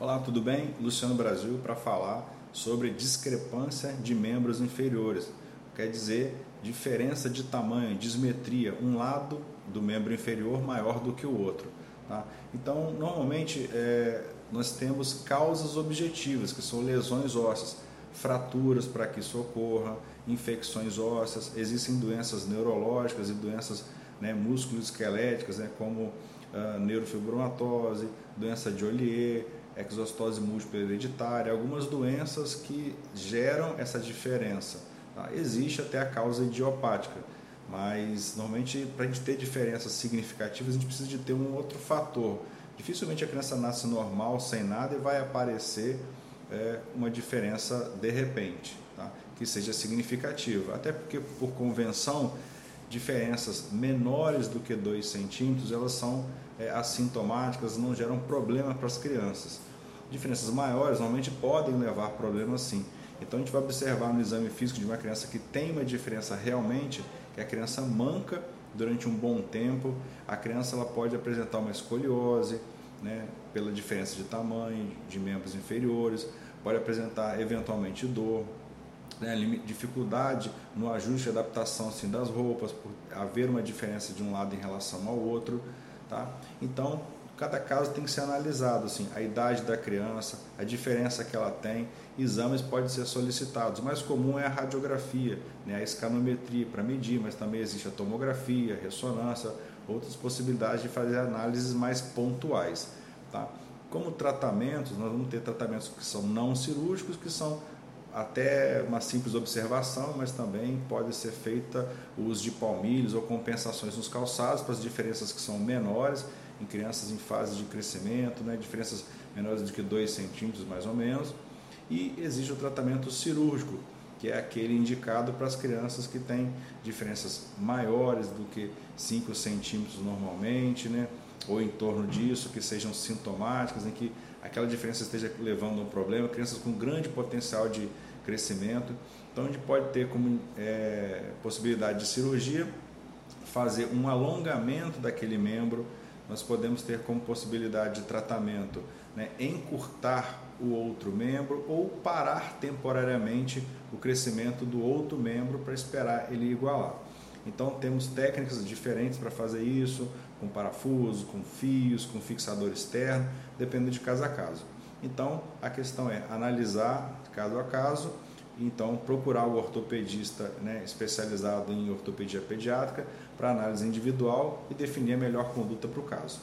Olá, tudo bem? Luciano Brasil para falar sobre discrepância de membros inferiores. Quer dizer, diferença de tamanho, dismetria, um lado do membro inferior maior do que o outro. Tá? Então, normalmente é, nós temos causas objetivas, que são lesões ósseas, fraturas para que isso ocorra, infecções ósseas, existem doenças neurológicas e doenças né, músculo-esqueléticas, né, como uh, neurofibromatose, doença de Ollier, exostose múltipla hereditária, algumas doenças que geram essa diferença. Tá? Existe até a causa idiopática, mas normalmente para a gente ter diferenças significativas a gente precisa de ter um outro fator. Dificilmente a criança nasce normal, sem nada, e vai aparecer é, uma diferença de repente, tá? que seja significativa. Até porque, por convenção, diferenças menores do que 2 centímetros, elas são é, assintomáticas, não geram problema para as crianças. Diferenças maiores normalmente podem levar problemas sim. Então a gente vai observar no exame físico de uma criança que tem uma diferença realmente, que a criança manca durante um bom tempo, a criança ela pode apresentar uma escoliose, né, pela diferença de tamanho, de membros inferiores, pode apresentar eventualmente dor, né, dificuldade no ajuste e adaptação assim, das roupas, por haver uma diferença de um lado em relação ao outro. Tá? Então, cada caso tem que ser analisado, assim, a idade da criança, a diferença que ela tem, exames podem ser solicitados. O mais comum é a radiografia, né, a escanometria para medir, mas também existe a tomografia, a ressonância, outras possibilidades de fazer análises mais pontuais. Tá? Como tratamentos, nós vamos ter tratamentos que são não cirúrgicos, que são até uma simples observação, mas também pode ser feita o uso de palmilhos ou compensações nos calçados para as diferenças que são menores em crianças em fase de crescimento, né, diferenças menores do que 2 centímetros mais ou menos. E existe o tratamento cirúrgico, que é aquele indicado para as crianças que têm diferenças maiores do que 5 centímetros normalmente, né, ou em torno disso, que sejam sintomáticas, em que aquela diferença esteja levando a um problema, crianças com grande potencial de crescimento. Então a gente pode ter como é, possibilidade de cirurgia fazer um alongamento daquele membro, nós podemos ter como possibilidade de tratamento né, encurtar o outro membro ou parar temporariamente o crescimento do outro membro para esperar ele igualar. Então temos técnicas diferentes para fazer isso, com parafuso, com fios, com fixador externo, dependendo de caso a caso. Então a questão é analisar caso a caso, então procurar o ortopedista né, especializado em ortopedia pediátrica para análise individual e definir a melhor conduta para o caso.